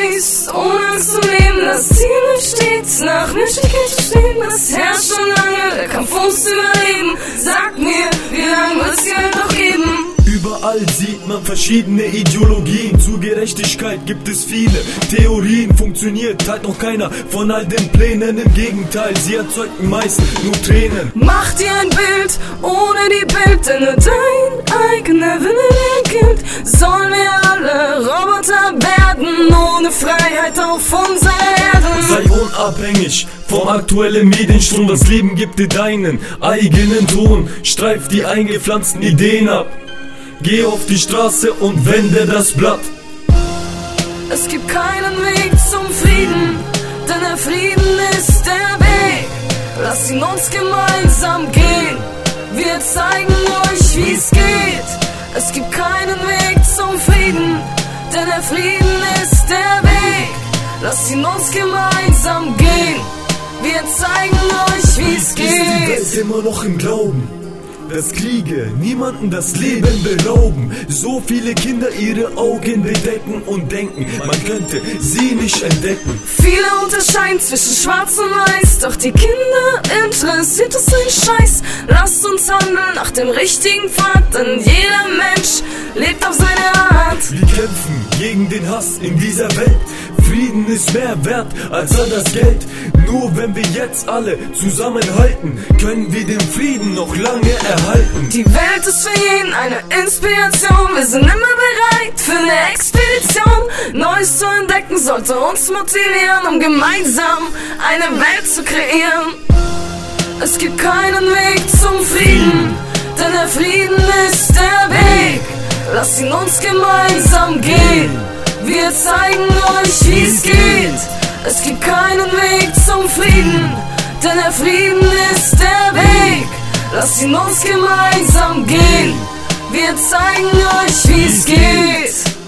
Scheiß, ohne zu leben. Das Ziel besteht, nach Menschlichkeit zu streben. Das herrscht schon lange, der Kampf ums Überleben. Sag mir, wie lange wird's die Welt noch geben? Überall sieht man verschiedene Ideologien. Zur Gerechtigkeit gibt es viele Theorien. Funktioniert halt noch keiner von all den Plänen. Im Gegenteil, sie erzeugen meist nur Tränen. Mach dir ein Bild ohne die Bild, denn nur dein eigener Wille gilt. Sollen wir ohne Freiheit auf unserer Erde? Sei unabhängig vom aktuellen Medienstrom. Das Leben gibt dir deinen eigenen Ton. Streif die eingepflanzten Ideen ab. Geh auf die Straße und wende das Blatt. Es gibt keinen Weg zum Frieden, denn der Frieden ist der Weg. Lass ihn uns gemeinsam gehen. Wir zeigen euch, wie's geht. Es gibt keinen Weg zum Frieden, denn der Frieden ist der Weg. Lass ihn uns gemeinsam gehen. Wir zeigen euch, wie's Ist die Welt geht. immer noch im Glauben? Dass Kriege niemanden das Leben berauben. So viele Kinder ihre Augen bedecken und denken, man könnte sie nicht entdecken. Viele unterscheiden zwischen schwarz und weiß, doch die Kinder interessiert es ein Scheiß. Lasst uns handeln nach dem richtigen Pfad, denn jeder Mensch lebt auf seine Art. Wir kämpfen gegen den Hass in dieser Welt. Frieden ist mehr wert als all das Geld. Nur wenn wir jetzt alle zusammenhalten, können wir den Frieden noch lange erhalten. Die Welt ist für jeden eine Inspiration. Wir sind immer bereit für eine Expedition. Neues zu entdecken sollte uns motivieren, um gemeinsam eine Welt zu kreieren. Es gibt keinen Weg zum Frieden, denn der Frieden ist der Weg. Lass ihn uns gemeinsam gehen. Wir zeigen euch, wie's geht. Es gibt keinen Weg zum Frieden, denn der Frieden ist der Weg. Lass ihn uns gemeinsam gehen. Wir zeigen euch, wie's geht.